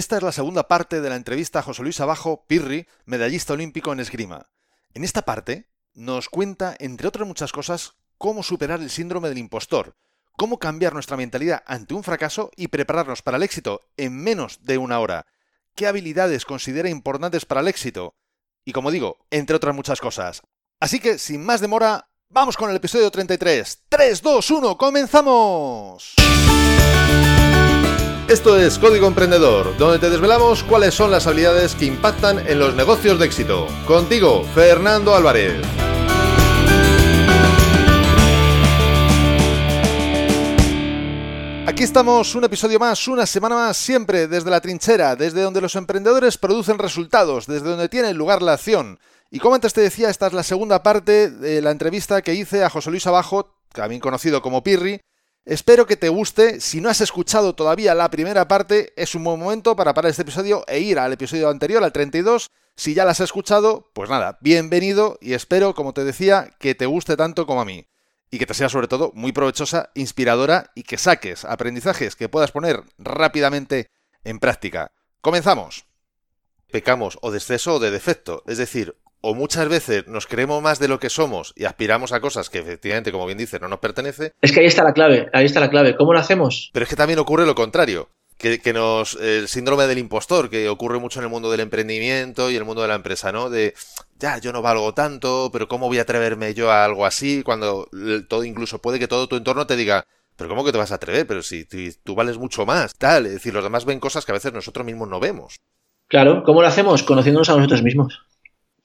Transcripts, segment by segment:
Esta es la segunda parte de la entrevista a José Luis Abajo Pirri, medallista olímpico en esgrima. En esta parte nos cuenta, entre otras muchas cosas, cómo superar el síndrome del impostor, cómo cambiar nuestra mentalidad ante un fracaso y prepararnos para el éxito en menos de una hora, qué habilidades considera importantes para el éxito, y como digo, entre otras muchas cosas. Así que, sin más demora, vamos con el episodio 33. 3, 2, 1, comenzamos. Esto es Código Emprendedor, donde te desvelamos cuáles son las habilidades que impactan en los negocios de éxito. Contigo, Fernando Álvarez. Aquí estamos, un episodio más, una semana más, siempre desde la trinchera, desde donde los emprendedores producen resultados, desde donde tiene lugar la acción. Y como antes te decía, esta es la segunda parte de la entrevista que hice a José Luis Abajo, también conocido como Pirri, Espero que te guste. Si no has escuchado todavía la primera parte, es un buen momento para parar este episodio e ir al episodio anterior, al 32. Si ya las has escuchado, pues nada, bienvenido y espero, como te decía, que te guste tanto como a mí. Y que te sea sobre todo muy provechosa, inspiradora y que saques aprendizajes que puedas poner rápidamente en práctica. Comenzamos. Pecamos o de exceso o de defecto, es decir, o muchas veces nos creemos más de lo que somos y aspiramos a cosas que efectivamente, como bien dice, no nos pertenece. Es que ahí está la clave, ahí está la clave. ¿Cómo lo hacemos? Pero es que también ocurre lo contrario. Que, nos. El síndrome del impostor, que ocurre mucho en el mundo del emprendimiento y el mundo de la empresa, ¿no? De. Ya, yo no valgo tanto, pero ¿cómo voy a atreverme yo a algo así? Cuando todo, incluso puede que todo tu entorno te diga. Pero ¿cómo que te vas a atrever? Pero si, si tú vales mucho más, tal. Es decir, los demás ven cosas que a veces nosotros mismos no vemos. Claro, ¿cómo lo hacemos? Conociéndonos a nosotros mismos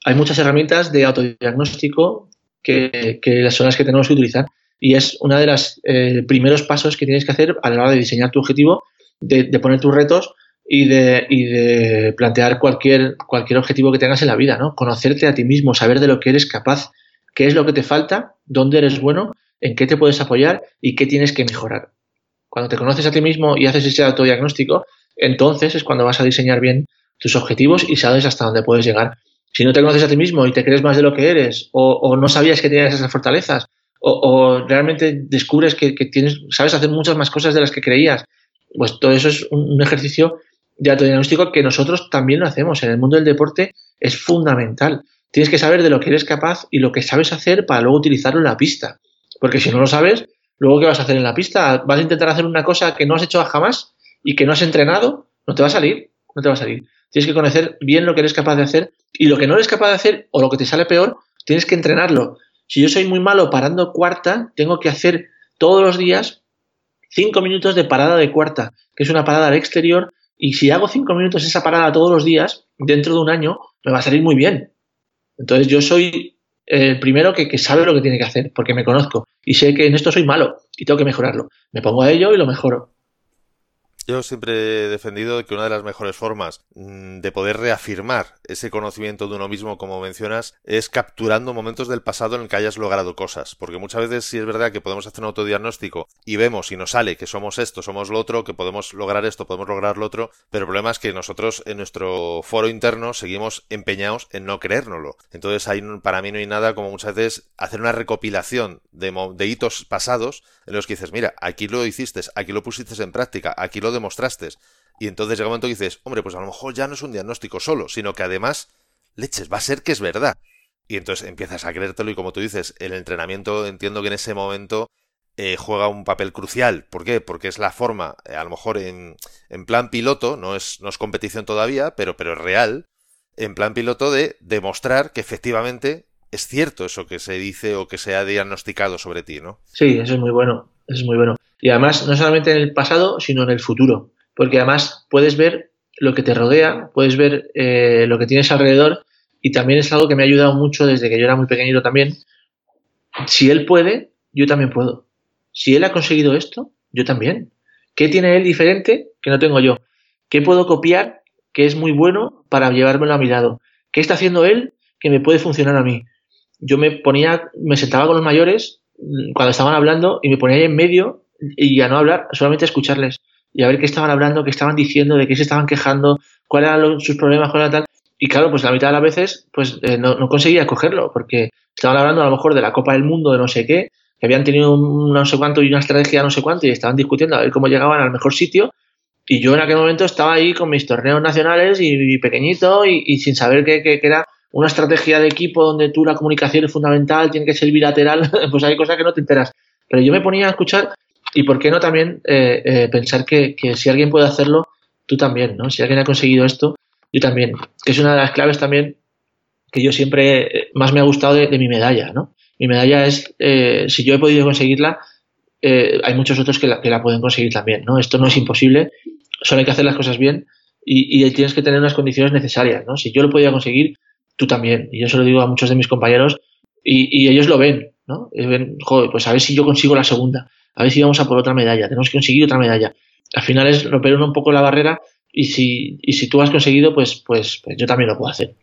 hay muchas herramientas de autodiagnóstico que, son las que tenemos que utilizar. Y es uno de los eh, primeros pasos que tienes que hacer a la hora de diseñar tu objetivo, de, poner tus retos y de, y de, plantear cualquier, cualquier objetivo que tengas en la vida, ¿no? Conocerte a ti mismo, saber de lo que eres capaz, qué es lo que te falta, dónde eres bueno, en qué te puedes apoyar y qué tienes que mejorar. Cuando te conoces a ti mismo y haces ese autodiagnóstico, entonces es cuando vas a diseñar bien tus objetivos y sabes hasta dónde puedes llegar si no te conoces a ti mismo y te crees más de lo que eres, o, no sabías que tenías esas fortalezas, o, realmente descubres que, tienes, sabes hacer muchas más cosas de las que creías, pues todo eso es un, ejercicio de autodiagnóstico que nosotros también lo hacemos. En el mundo del deporte es fundamental. Tienes que saber de lo que eres capaz y lo que sabes hacer para luego utilizarlo en la pista. Porque si no lo sabes, luego ¿qué vas a hacer en la pista? ¿Vas a intentar hacer una cosa que no has hecho jamás y que no has entrenado? No te va a salir, no te va a salir. Tienes que conocer bien lo que eres capaz de hacer y lo que no eres capaz de hacer o lo que te sale peor, tienes que entrenarlo. Si yo soy muy malo parando cuarta, tengo que hacer todos los días cinco minutos de parada de cuarta, que es una parada al exterior, y si hago cinco minutos esa parada todos los días, dentro de un año, me va a salir muy bien. Entonces yo soy el primero que, sabe lo que tiene que hacer, porque me conozco y sé que en esto soy malo y tengo que mejorarlo. Me pongo a ello y lo mejoro. Yo siempre he defendido que una de las mejores formas mm, de poder reafirmar ese conocimiento de uno mismo, como mencionas, es capturando momentos del pasado en el que hayas logrado cosas. Porque muchas veces sí es verdad que podemos hacer un autodiagnóstico y vemos y nos sale que somos esto, somos lo otro, que podemos lograr esto, podemos lograr lo otro, pero el problema es que nosotros en nuestro foro interno seguimos empeñados en no creérnoslo. Entonces ahí para mí no hay nada como muchas veces hacer una recopilación de, de hitos pasados en los que dices, mira, aquí lo hiciste, aquí lo pusiste en práctica, aquí lo demostraste. Y entonces llega un momento que dices, hombre, pues a lo mejor ya no es un diagnóstico solo, sino que además, leches, va a ser que es verdad. Y entonces empiezas a creértelo y como tú dices, el entrenamiento entiendo que en ese momento eh, juega un papel crucial. ¿Por qué? Porque es la forma, eh, a lo mejor en, en, plan piloto, no es, no es competición todavía, pero, pero es real, en plan piloto de demostrar que efectivamente es cierto eso que se dice o que se ha diagnosticado sobre ti, ¿no? Sí, eso es muy bueno, es muy bueno. Y además, no solamente en el pasado, sino en el futuro. Porque además puedes ver lo que te rodea, puedes ver eh, lo que tienes alrededor y también es algo que me ha ayudado mucho desde que yo era muy pequeñito también. Si él puede, yo también puedo. Si él ha conseguido esto, yo también. ¿Qué tiene él diferente que no tengo yo? ¿Qué puedo copiar que es muy bueno para llevármelo a mi lado? ¿Qué está haciendo él que me puede funcionar a mí? Yo me ponía, me sentaba con los mayores cuando estaban hablando y me ponía ahí en medio y a no hablar, solamente a escucharles y a ver qué estaban hablando, qué estaban diciendo, de qué se estaban quejando, cuáles eran sus problemas, cuál era tal. Y claro, pues la mitad de las veces pues eh, no, conseguía cogerlo, porque estaban hablando a lo mejor de la Copa del Mundo, de no sé qué, que habían tenido un no sé cuánto y una estrategia no sé cuánto y estaban discutiendo a ver cómo llegaban al mejor sitio Y yo en aquel momento estaba ahí con mis torneos nacionales y, pequeñito y, sin saber que, que, era una estrategia de equipo donde tú la comunicación es fundamental, tiene que ser bilateral, pues hay cosas que no te enteras. Pero yo me ponía a escuchar y por qué no también eh, eh, pensar que, que, si alguien puede hacerlo, tú también, ¿no? Si alguien ha conseguido esto, yo también. Que es una de las claves también que yo siempre eh, más me ha gustado de, mi medalla, ¿no? Mi medalla es, si yo he podido conseguirla, hay muchos otros que la, que la, pueden conseguir también, ¿no? Esto no es imposible, solo hay que hacer las cosas bien y, y, tienes que tener unas condiciones necesarias, ¿no? Si yo lo podía conseguir, tú también. Y yo se lo digo a muchos de mis compañeros y, ellos lo ven, ¿no? Y ven, joder, pues a ver si yo consigo la segunda, a ver si vamos a por otra medalla, tenemos que conseguir otra medalla. Al final es romper un poco la barrera y si, y si tú has conseguido, pues, pues, pues yo también lo puedo hacer.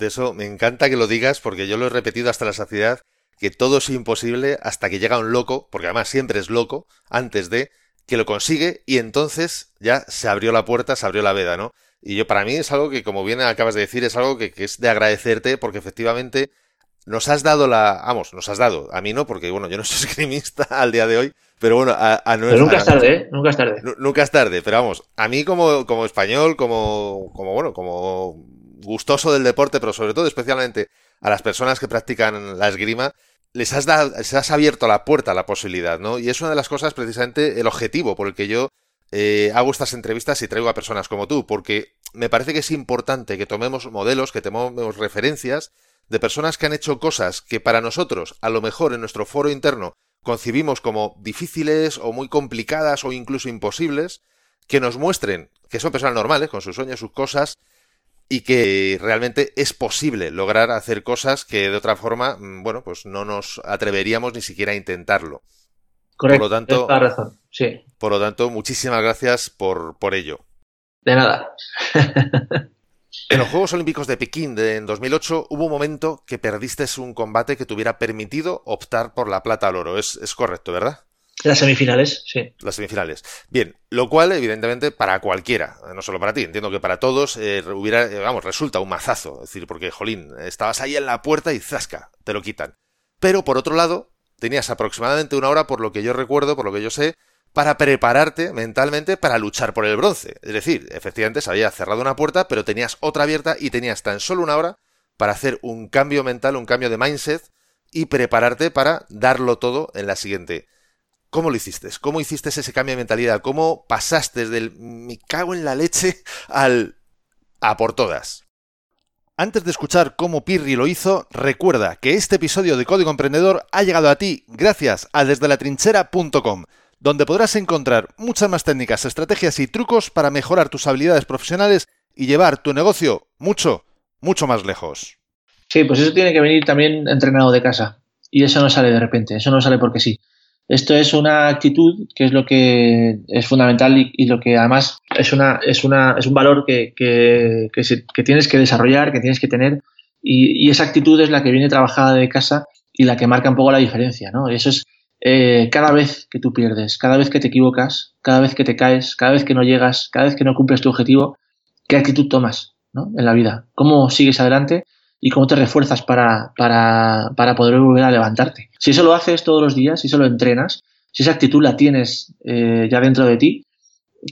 Eso me encanta que lo digas porque yo lo he repetido hasta la saciedad que todo es imposible hasta que llega un loco, porque además siempre es loco, antes de que lo consigue y entonces ya se abrió la puerta, se abrió la veda, ¿no? Y yo para mí es algo que, como bien acabas de decir, es algo que, es de agradecerte porque efectivamente nos has dado la... Vamos, nos has dado. A mí no, porque bueno, yo no soy esgrimista al día de hoy, pero bueno, a, a Pero nunca es tarde, ¿eh? Nunca es tarde. Nunca es tarde, pero vamos, a mí como, como español, como, como, bueno, como gustoso del deporte, pero sobre todo especialmente a las personas que practican la esgrima, les has, dado, les has abierto la puerta a la posibilidad, ¿no? Y es una de las cosas, precisamente, el objetivo por el que yo eh, hago estas entrevistas y traigo a personas como tú, porque me parece que es importante que tomemos modelos, que tomemos referencias de personas que han hecho cosas que para nosotros, a lo mejor en nuestro foro interno, concibimos como difíciles o muy complicadas o incluso imposibles, que nos muestren que son personas normales, con sus sueños, sus cosas, y que realmente es posible lograr hacer cosas que de otra forma, mm, bueno, pues no nos atreveríamos ni siquiera a intentarlo. Correcto. Por lo tanto, razón. Sí. Por lo tanto, muchísimas gracias por, por ello. De nada. en los Juegos Olímpicos de Pekín de, en 2008 hubo un momento que perdiste un combate que te hubiera permitido optar por la plata al oro. Es, es correcto, ¿verdad? Las semifinales, sí. Las semifinales. Bien, lo cual, evidentemente, para cualquiera, no solo para ti, entiendo que para todos, eh, hubiera, eh, vamos, resulta un mazazo. Es decir, porque, jolín, estabas ahí en la puerta y zasca, te lo quitan. Pero, por otro lado, tenías aproximadamente una hora, por lo que yo recuerdo, por lo que yo sé, para prepararte mentalmente para luchar por el bronce. Es decir, efectivamente se había cerrado una puerta, pero tenías otra abierta y tenías tan solo una hora para hacer un cambio mental, un cambio de mindset y prepararte para darlo todo en la siguiente. ¿Cómo lo hiciste? ¿Cómo hiciste ese cambio de mentalidad? ¿Cómo pasaste del me cago en la leche al a por todas? Antes de escuchar cómo Pirri lo hizo, recuerda que este episodio de Código Emprendedor ha llegado a ti gracias a desdelatrinchera.com, donde podrás encontrar muchas más técnicas, estrategias y trucos para mejorar tus habilidades profesionales y llevar tu negocio mucho, mucho más lejos. Sí, pues eso tiene que venir también entrenado de casa. Y eso no sale de repente, eso no sale porque sí. Esto es una actitud que es lo que es fundamental y, lo que además es, una, es, una, es un valor que, que, que, tienes que desarrollar, que tienes que tener y, y, esa actitud es la que viene trabajada de casa y la que marca un poco la diferencia. ¿no? Eso es eh, cada vez que tú pierdes, cada vez que te equivocas, cada vez que te caes, cada vez que no llegas, cada vez que no cumples tu objetivo, ¿qué actitud tomas ¿no? en la vida? ¿Cómo sigues adelante? y cómo te refuerzas para, para, para, poder volver a levantarte. Si eso lo haces todos los días, si eso lo entrenas, si esa actitud la tienes eh, ya dentro de ti,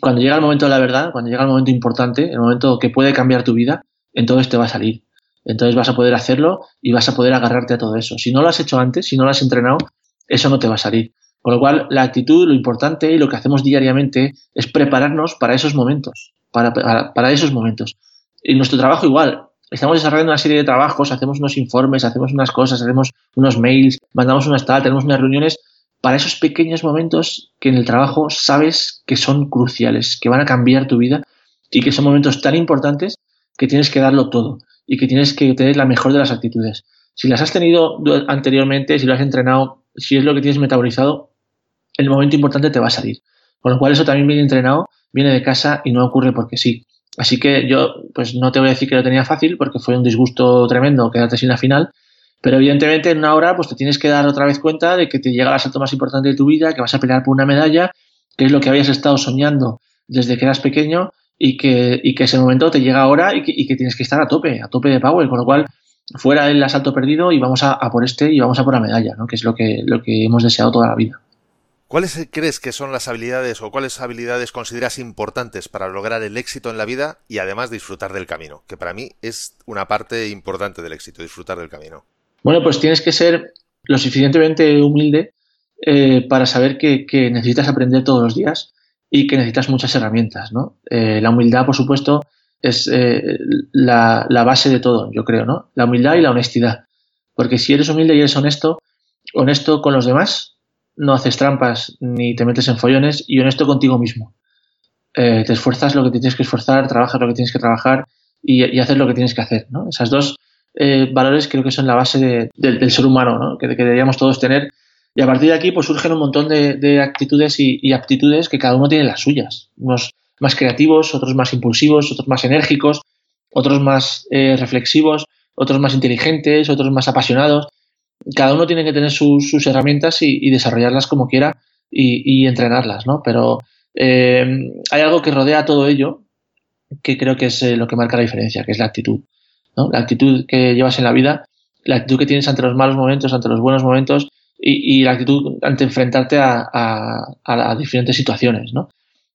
cuando llega el momento de la verdad, cuando llega el momento importante, el momento que puede cambiar tu vida, entonces te va a salir. Entonces vas a poder hacerlo y vas a poder agarrarte a todo eso. Si no lo has hecho antes, si no lo has entrenado, eso no te va a salir. Con lo cual, la actitud, lo importante y lo que hacemos diariamente es prepararnos para esos momentos, para, para, esos momentos. Y nuestro trabajo igual, estamos desarrollando una serie de trabajos, hacemos unos informes, hacemos unas cosas, hacemos unos mails, mandamos unas tal, tenemos unas reuniones para esos pequeños momentos que en el trabajo sabes que son cruciales, que van a cambiar tu vida y que son momentos tan importantes que tienes que darlo todo y que tienes que tener la mejor de las actitudes. Si las has tenido anteriormente, si lo has entrenado, si es lo que tienes metabolizado, el momento importante te va a salir. Con lo cual eso también viene entrenado, viene de casa y no ocurre porque sí. Así que yo, pues no te voy a decir que lo tenía fácil, porque fue un disgusto tremendo quedarte sin la final, pero evidentemente en una hora pues te tienes que dar otra vez cuenta de que te llega el asalto más importante de tu vida, que vas a pelear por una medalla, que es lo que habías estado soñando desde que eras pequeño y que, y que ese momento te llega ahora y que, y que tienes que estar a tope, a tope de power, con lo cual fuera el asalto perdido y vamos a, a por este y vamos a por la medalla, ¿no? que es lo que, lo que hemos deseado toda la vida. ¿Cuáles crees que son las habilidades o cuáles habilidades consideras importantes para lograr el éxito en la vida y además disfrutar del camino? Que para mí es una parte importante del éxito, disfrutar del camino. Bueno, pues tienes que ser lo suficientemente humilde eh, para saber que, necesitas aprender todos los días y que necesitas muchas herramientas. ¿no? Eh, la humildad, por supuesto, es eh, la, la, base de todo, yo creo, ¿no? La humildad y la honestidad. Porque si eres humilde y eres honesto, honesto con los demás, no haces trampas ni te metes en follones y honesto contigo mismo. Eh, te esfuerzas lo que te tienes que esforzar, trabajas lo que tienes que trabajar y, haces lo que tienes que hacer. ¿no? Esas dos eh, valores creo que son la base del ser humano ¿no? que, deberíamos todos tener. Y a partir de aquí pues surgen un montón de, actitudes y, aptitudes que cada uno tiene las suyas. Unos más creativos, otros más impulsivos, otros más enérgicos, otros más eh, reflexivos, otros más inteligentes, otros más apasionados cada uno tiene que tener sus, herramientas y, desarrollarlas como quiera y, entrenarlas, ¿no? Pero eh, hay algo que rodea todo ello que creo que es eh, lo que marca la diferencia, que es la actitud, ¿no? La actitud que llevas en la vida, la actitud que tienes ante los malos momentos, ante los buenos momentos y, la actitud ante enfrentarte a, diferentes situaciones, ¿no?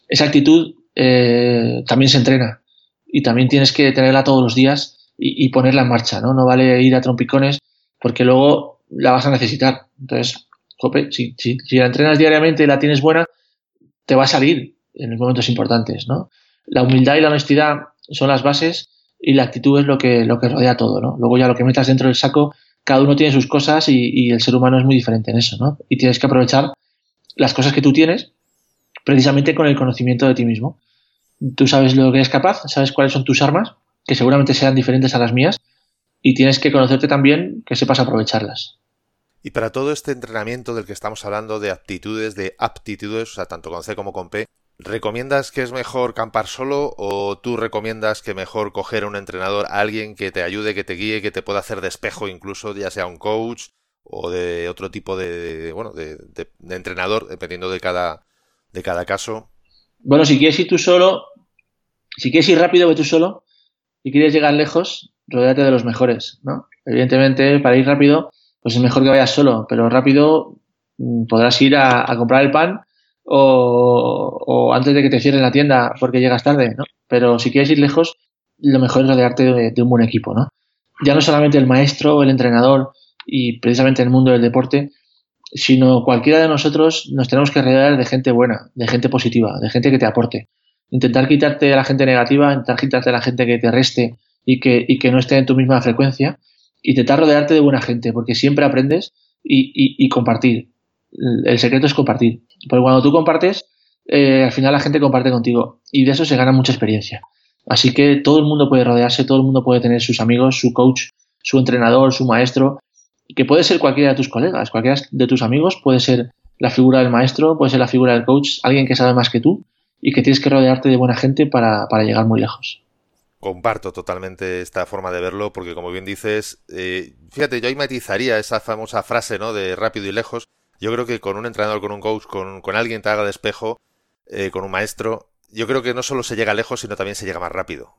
Esa actitud eh, también se entrena y también tienes que tenerla todos los días y, ponerla en marcha, ¿no? No vale ir a trompicones porque luego la vas a necesitar. Entonces, jope, si, si, la entrenas diariamente y la tienes buena, te va a salir en los momentos importantes, ¿no? La humildad y la honestidad son las bases y la actitud es lo que, lo que rodea todo, ¿no? Luego ya lo que metas dentro del saco, cada uno tiene sus cosas y, y el ser humano es muy diferente en eso, ¿no? Y tienes que aprovechar las cosas que tú tienes precisamente con el conocimiento de ti mismo. Tú sabes lo que eres capaz, sabes cuáles son tus armas, que seguramente sean diferentes a las mías, y tienes que conocerte también que sepas aprovecharlas. Y para todo este entrenamiento del que estamos hablando de aptitudes, de aptitudes, o sea, tanto con C como con P, ¿recomiendas que es mejor campar solo o tú recomiendas que mejor coger un entrenador, a alguien que te ayude, que te guíe, que te pueda hacer de espejo incluso, ya sea un coach o de otro tipo de, bueno, de, entrenador, dependiendo de cada, de cada caso? Bueno, si quieres ir tú solo, si quieres ir rápido, ve tú solo. Si quieres llegar lejos, rodéate de los mejores, ¿no? Evidentemente, para ir rápido, pues es mejor que vayas solo, pero rápido mm, podrás ir a, comprar el pan o, antes de que te cierren la tienda porque llegas tarde, ¿no? Pero si quieres ir lejos, lo mejor es rodearte de, un buen equipo, ¿no? Ya no solamente el maestro el entrenador y precisamente en el mundo del deporte, sino cualquiera de nosotros nos tenemos que rodear de gente buena, de gente positiva, de gente que te aporte. Intentar quitarte a la gente negativa, intentar quitarte a la gente que te reste y que, y que no esté en tu misma frecuencia y intentar rodearte de buena gente, porque siempre aprendes y, y, compartir. El secreto es compartir. Porque cuando tú compartes, eh, al final la gente comparte contigo y de eso se gana mucha experiencia. Así que todo el mundo puede rodearse, todo el mundo puede tener sus amigos, su coach, su entrenador, su maestro, que puede ser cualquiera de tus colegas, cualquiera de tus amigos, puede ser la figura del maestro, puede ser la figura del coach, alguien que sabe más que tú y que tienes que rodearte de buena gente para, para llegar muy lejos. Comparto totalmente esta forma de verlo porque, como bien dices, eh, fíjate, yo ahí matizaría esa famosa frase, ¿no? De rápido y lejos. Yo creo que con un entrenador, con un coach, con, con alguien que haga de espejo, eh, con un maestro, yo creo que no solo se llega lejos, sino también se llega más rápido.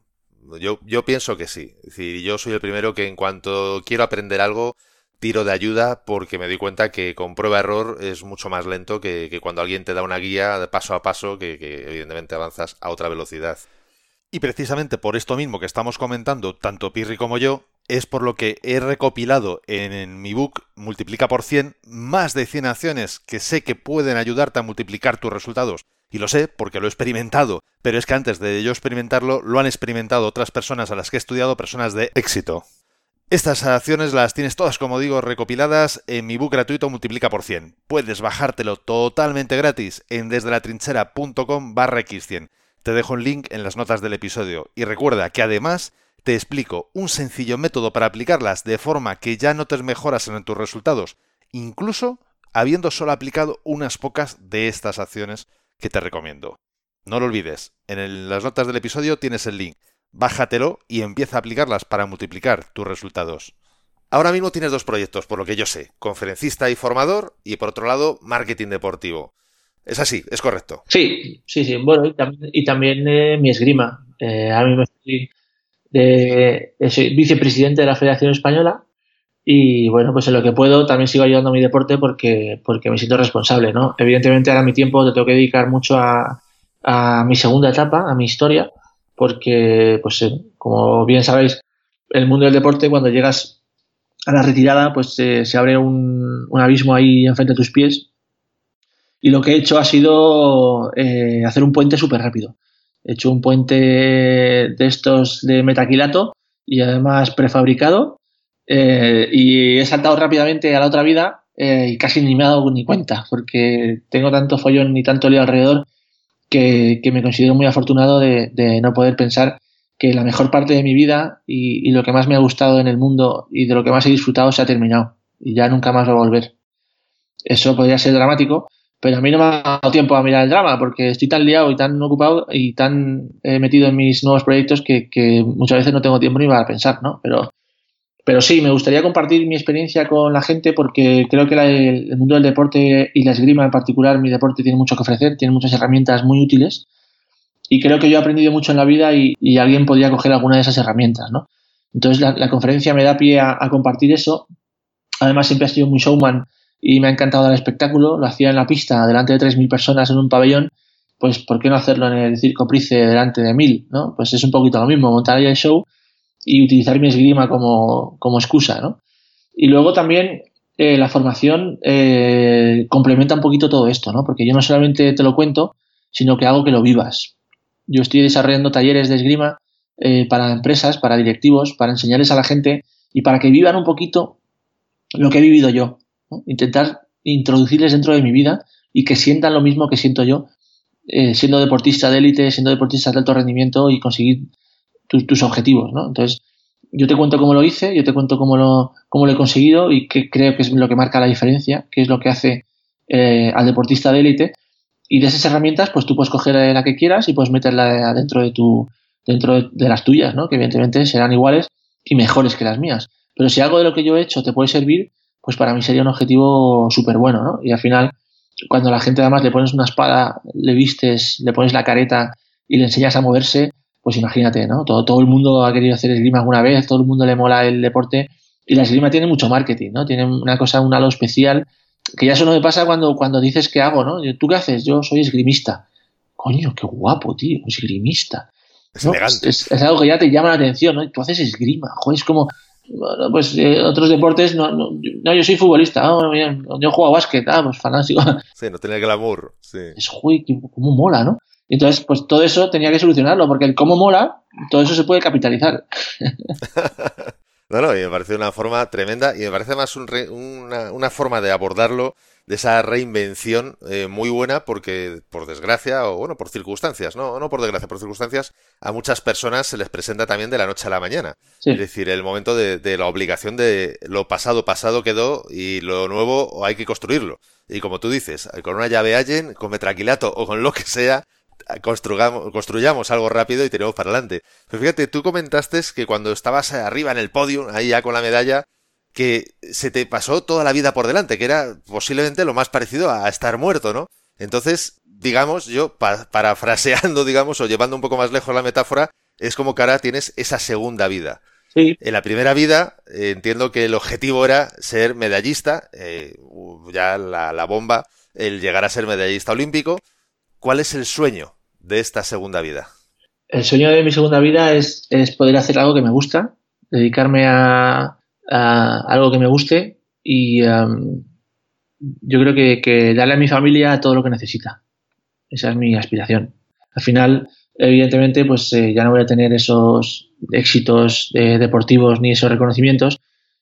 Yo, yo pienso que sí. Es decir, yo soy el primero que en cuanto quiero aprender algo, tiro de ayuda porque me doy cuenta que con prueba-error es mucho más lento que, que, cuando alguien te da una guía de paso a paso que, evidentemente avanzas a otra velocidad. Y precisamente por esto mismo que estamos comentando, tanto Pirri como yo, es por lo que he recopilado en, mi book Multiplica por 100 más de 100 acciones que sé que pueden ayudarte a multiplicar tus resultados. Y lo sé porque lo he experimentado, pero es que antes de yo experimentarlo lo han experimentado otras personas a las que he estudiado, personas de éxito. Estas acciones las tienes todas, como digo, recopiladas en mi book gratuito Multiplica por 100. Puedes bajártelo totalmente gratis en desde la trinchera.com barra x100. Te dejo un link en las notas del episodio y recuerda que además te explico un sencillo método para aplicarlas de forma que ya notes mejoras en tus resultados, incluso habiendo solo aplicado unas pocas de estas acciones que te recomiendo. No lo olvides, en las notas del episodio tienes el link. Bájatelo y empieza a aplicarlas para multiplicar tus resultados. Ahora mismo tienes dos proyectos, por lo que yo sé, conferencista y formador, y por otro lado, marketing deportivo. Es así, es correcto. Sí, sí, sí. Bueno, y, también, eh, mi esgrima. Eh, a mí me estoy de, soy vicepresidente de la Federación Española Y bueno, pues en lo que puedo también sigo ayudando a mi deporte porque, porque me siento responsable, ¿no? Evidentemente ahora mi tiempo te tengo que dedicar mucho a, a mi segunda etapa, a mi historia, porque, pues eh, como bien sabéis, el mundo del deporte, cuando llegas a la retirada, pues eh, se abre un, abismo ahí enfrente de tus pies. Y lo que he hecho ha sido eh, hacer un puente súper rápido. He hecho un puente de estos de metaquilato y además prefabricado. Y he saltado rápidamente a la otra vida y casi ni me he dado ni cuenta, porque tengo tanto follón y tanto lío alrededor que, me considero muy afortunado de, no poder pensar que la mejor parte de mi vida y, lo que más me ha gustado en el mundo y de lo que más he disfrutado se ha terminado y ya nunca más va a volver. Eso podría ser dramático, pero a mí no me ha dado tiempo a mirar el drama porque estoy tan liado y tan ocupado y tan eh, metido en mis nuevos proyectos que, muchas veces no tengo tiempo ni para pensar, ¿no? Pero, pero sí, me gustaría compartir mi experiencia con la gente porque creo que el, mundo del deporte y la esgrima en particular, mi deporte tiene mucho que ofrecer, tiene muchas herramientas muy útiles y creo que yo he aprendido mucho en la vida y, alguien podría coger alguna de esas herramientas, ¿no? Entonces la, conferencia me da pie a, compartir eso. Además siempre ha sido muy showman y me ha encantado el espectáculo. Lo hacía en la pista delante de 3.000 personas en un pabellón. Pues, ¿por qué no hacerlo en el Circo Price delante de 1.000? ¿no? Pues es un poquito lo mismo, montar ahí el show y utilizar mi esgrima como, como excusa. ¿no? Y luego también eh, la formación eh, complementa un poquito todo esto, ¿no? porque yo no solamente te lo cuento, sino que hago que lo vivas. Yo estoy desarrollando talleres de esgrima eh, para empresas, para directivos, para enseñarles a la gente y para que vivan un poquito lo que he vivido yo. Intentar introducirles dentro de mi vida y que sientan lo mismo que siento yo, siendo deportista de élite, siendo deportista de alto rendimiento y conseguir tus objetivos, ¿no? Entonces, yo te cuento cómo lo hice, yo te cuento cómo lo, cómo lo he conseguido y qué creo que es lo que marca la diferencia, qué es lo que hace eh, al deportista de élite. Y de esas herramientas, pues tú puedes coger la que quieras y puedes meterla dentro de tu, dentro de, de las tuyas, ¿no? Que evidentemente serán iguales y mejores que las mías. Pero si algo de lo que yo he hecho te puede servir, pues para mí sería un objetivo súper bueno, ¿no? Y al final, cuando la gente además le pones una espada, le vistes, le pones la careta y le enseñas a moverse, pues imagínate, ¿no? Todo, todo el mundo ha querido hacer esgrima alguna vez, todo el mundo le mola el deporte y la esgrima tiene mucho marketing, ¿no? Tiene una cosa, un halo especial, que ya eso no me pasa cuando, cuando dices que hago, ¿no? ¿Tú qué haces? Yo soy esgrimista. Coño, qué guapo, tío, esgrimista. Es, es, es, algo que ya te llama la atención, ¿no? Tú haces esgrima, joder, es como, bueno, pues eh, otros deportes, no, no, no, yo soy futbolista, ah, yo juego a básquet, ah, pues fanático. Sí, no tenía glamour, sí. Es, uy, cómo mola, ¿no? Entonces, pues todo eso tenía que solucionarlo, porque el cómo mola, todo eso se puede capitalizar. no, no, y me parece una forma tremenda y me parece más un una, una forma de abordarlo de esa reinvención eh, muy buena porque, por desgracia, o bueno, por circunstancias, no, no por desgracia, por circunstancias, a muchas personas se les presenta también de la noche a la mañana. Es decir, el momento de, de, la obligación de lo pasado, pasado quedó y lo nuevo hay que construirlo. Y como tú dices, con una llave Allen, con metraquilato o con lo que sea, construyamos, construyamos algo rápido y tenemos para adelante. Pero fíjate, tú comentaste que cuando estabas arriba en el podio, ahí ya con la medalla, que se te pasó toda la vida por delante, que era posiblemente lo más parecido a estar muerto, ¿no? Entonces, digamos, yo parafraseando, digamos, o llevando un poco más lejos la metáfora, es como que ahora tienes esa segunda vida. Sí. En la primera vida eh, entiendo que el objetivo era ser medallista, eh, ya la, la, bomba, el llegar a ser medallista olímpico. ¿Cuál es el sueño de esta segunda vida? El sueño de mi segunda vida es, es poder hacer algo que me gusta, dedicarme a, algo que me guste y um, yo creo que, darle a mi familia todo lo que necesita. Esa es mi aspiración. Al final, evidentemente, pues eh, ya no voy a tener esos éxitos eh, deportivos ni esos reconocimientos,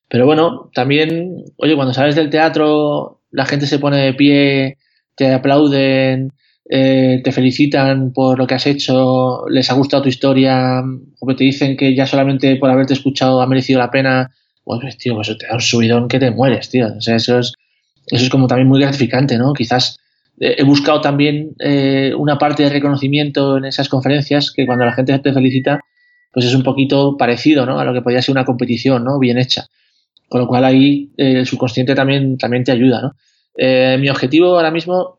pero bueno, también, oye, cuando sales del teatro, la gente se pone de pie, te aplauden, eh, te felicitan por lo que has hecho, les ha gustado tu historia, o te dicen que ya solamente por haberte escuchado ha merecido la pena pues, tío, pues te da un subidón que te mueres, tío. O sea, eso es, eso es como también muy gratificante, ¿no? Quizás eh, he buscado también eh, una parte de reconocimiento en esas conferencias que cuando la gente te felicita, pues es un poquito parecido, ¿no? A lo que podría ser una competición, ¿no? Bien hecha. Con lo cual ahí eh, el subconsciente también, también te ayuda, ¿no? mi objetivo ahora mismo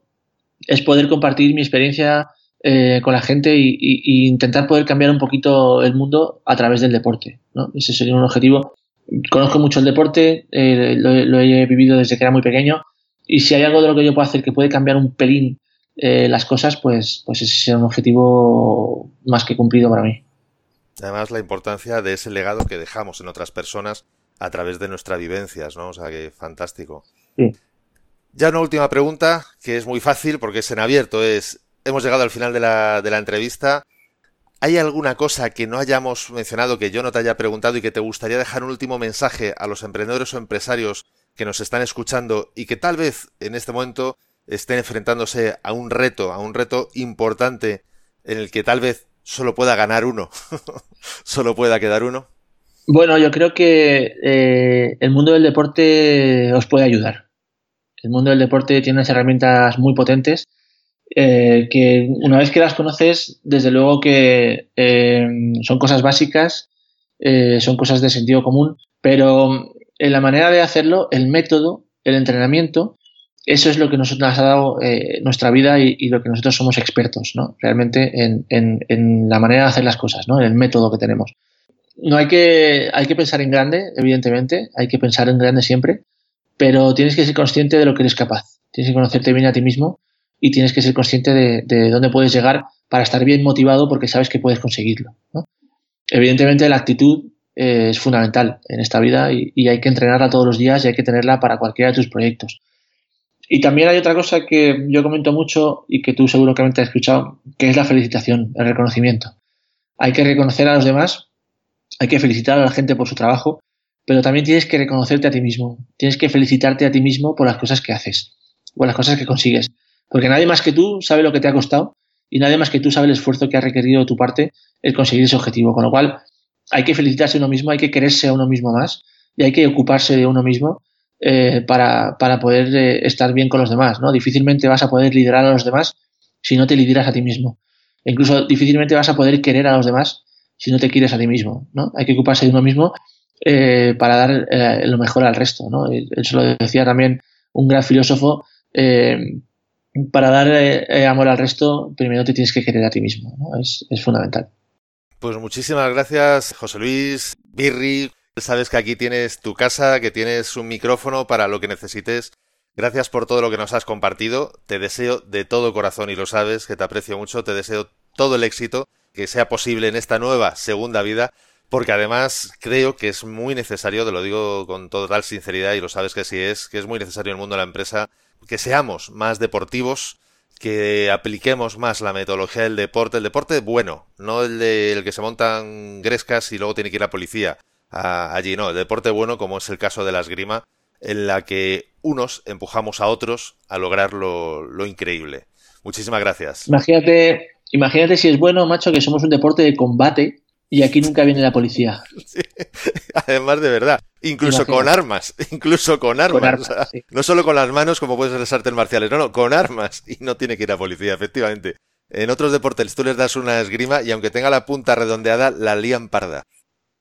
es poder compartir mi experiencia con la gente y, y, intentar poder cambiar un poquito el mundo a través del deporte, ¿no? Ese sería un objetivo conozco mucho el deporte, eh, lo, he vivido desde que era muy pequeño y si hay algo de lo que yo puedo hacer que puede cambiar un pelín eh, las cosas, pues, pues ese es un objetivo más que cumplido para mí. Además, la importancia de ese legado que dejamos en otras personas a través de nuestras vivencias, ¿no? O sea, que fantástico. Ya una última pregunta, que es muy fácil porque es en abierto, es, hemos llegado al final de la, de la entrevista. ¿Hay alguna cosa que no hayamos mencionado, que yo no te haya preguntado y que te gustaría dejar un último mensaje a los emprendedores o empresarios que nos están escuchando y que tal vez en este momento estén enfrentándose a un reto, a un reto importante en el que tal vez solo pueda ganar uno, solo pueda quedar uno? Bueno, yo creo que eh, el mundo del deporte os puede ayudar. El mundo del deporte tiene unas herramientas muy potentes eh, que una vez que las conoces, desde luego que eh, son cosas básicas, eh, son cosas de sentido común, pero en la manera de hacerlo, el método, el entrenamiento, eso es lo que nos ha dado nuestra vida y, lo que nosotros somos expertos, ¿no? Realmente en, la manera de hacer las cosas, ¿no? En el método que tenemos. No hay que, hay que pensar en grande, evidentemente, hay que pensar en grande siempre, pero tienes que ser consciente de lo que eres capaz. Tienes que conocerte bien a ti mismo y tienes que ser consciente de, dónde puedes llegar para estar bien motivado porque sabes que puedes conseguirlo. Evidentemente la actitud eh, es fundamental en esta vida y, hay que entrenarla todos los días y hay que tenerla para cualquiera de tus proyectos. Y también hay otra cosa que yo comento mucho y que tú seguramente has escuchado, que es la felicitación, el reconocimiento. Hay que reconocer a los demás, hay que felicitar a la gente por su trabajo, pero también tienes que reconocerte a ti mismo, tienes que felicitarte a ti mismo por las cosas que haces o las cosas que consigues. Porque nadie más que tú sabe lo que te ha costado y nadie más que tú sabe el esfuerzo que ha requerido de tu parte el conseguir ese objetivo. Con lo cual, hay que felicitarse a uno mismo, hay que quererse a uno mismo más y hay que ocuparse de uno mismo eh, para, para, poder eh, estar bien con los demás. ¿no? Difícilmente vas a poder liderar a los demás si no te lideras a ti mismo. E incluso difícilmente vas a poder querer a los demás si no te quieres a ti mismo. ¿no? Hay que ocuparse de uno mismo eh, para dar lo mejor al resto. ¿no? Eso lo decía también un gran filósofo para dar eh, eh, amor al resto, primero te tienes que querer a ti mismo. ¿no? Es, es, fundamental. Pues muchísimas gracias, José Luis, Birri. Sabes que aquí tienes tu casa, que tienes un micrófono para lo que necesites. Gracias por todo lo que nos has compartido. Te deseo de todo corazón, y lo sabes, que te aprecio mucho. Te deseo todo el éxito que sea posible en esta nueva segunda vida, porque además creo que es muy necesario, te lo digo con total sinceridad, y lo sabes que sí es, que es muy necesario en el mundo de la empresa que seamos más deportivos, que apliquemos más la metodología del deporte, el deporte bueno, no el de que se montan grescas y luego tiene que ir la policía allí, no, el deporte bueno como es el caso de la esgrima, en la que unos empujamos a otros a lograr lo, lo increíble. Muchísimas gracias. Imagínate, imagínate si es bueno, macho, que somos un deporte de combate y aquí nunca viene la policía. Además, de verdad. Incluso con armas. Incluso con armas. No solo con las manos, como puedes las artes marciales. No, no, con armas. Y no tiene que ir a policía, efectivamente. En otros deportes tú les das una esgrima y aunque tenga la punta redondeada, la lían parda.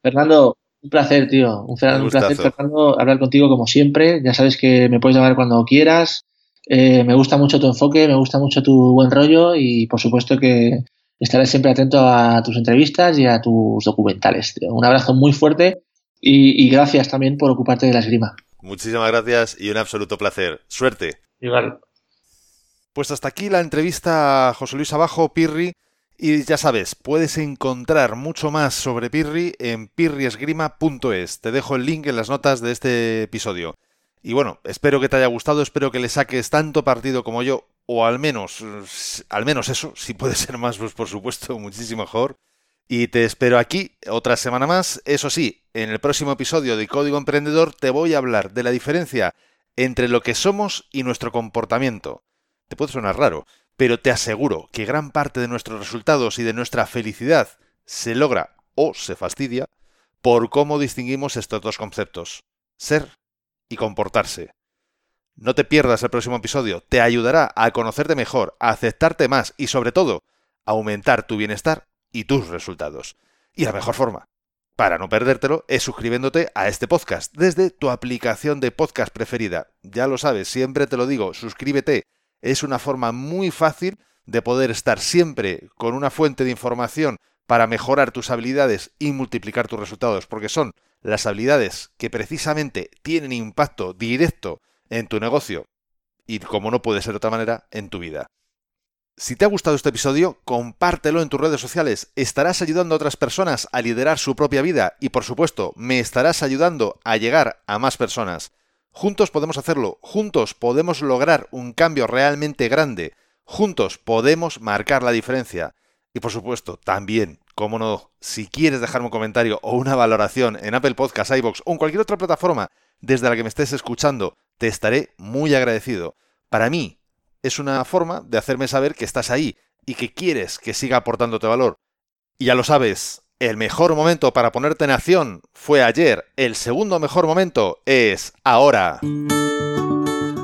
Fernando, un placer, tío. Un, placer, Fernando, hablar contigo como siempre. Ya sabes que me puedes llamar cuando quieras. Eh, me gusta mucho tu enfoque, me gusta mucho tu buen rollo y por supuesto que estaré siempre atento a tus entrevistas y a tus documentales. Un abrazo muy fuerte y, gracias también por ocuparte de la esgrima. Muchísimas gracias y un absoluto placer. Suerte. Igual. Pues hasta aquí la entrevista a José Luis Abajo, Pirri. Y ya sabes, puedes encontrar mucho más sobre Pirri en pirriesgrima.es. Te dejo el link en las notas de este episodio. Y bueno, espero que te haya gustado, espero que le saques tanto partido como yo o al menos, al menos eso, si puede ser más, pues por supuesto, muchísimo mejor. Y te espero aquí otra semana más. Eso sí, en el próximo episodio de Código Emprendedor te voy a hablar de la diferencia entre lo que somos y nuestro comportamiento. Te puede sonar raro, pero te aseguro que gran parte de nuestros resultados y de nuestra felicidad se logra o se fastidia por cómo distinguimos estos dos conceptos, ser y comportarse. No te pierdas el próximo episodio, te ayudará a conocerte mejor, a aceptarte más y sobre todo, a aumentar tu bienestar y tus resultados. Y la mejor forma para no perdértelo es suscribiéndote a este podcast desde tu aplicación de podcast preferida. Ya lo sabes, siempre te lo digo, suscríbete. Es una forma muy fácil de poder estar siempre con una fuente de información para mejorar tus habilidades y multiplicar tus resultados, porque son las habilidades que precisamente tienen impacto directo en tu negocio y, como no puede ser de otra manera, en tu vida. Si te ha gustado este episodio, compártelo en tus redes sociales. Estarás ayudando a otras personas a liderar su propia vida y, por supuesto, me estarás ayudando a llegar a más personas. Juntos podemos hacerlo, juntos podemos lograr un cambio realmente grande, juntos podemos marcar la diferencia. Y por supuesto, también, como no, si quieres dejarme un comentario o una valoración en Apple Podcasts, iBox o en cualquier otra plataforma desde la que me estés escuchando, te estaré muy agradecido. Para mí, es una forma de hacerme saber que estás ahí y que quieres que siga aportándote valor. Y ya lo sabes, el mejor momento para ponerte en acción fue ayer, el segundo mejor momento es ahora.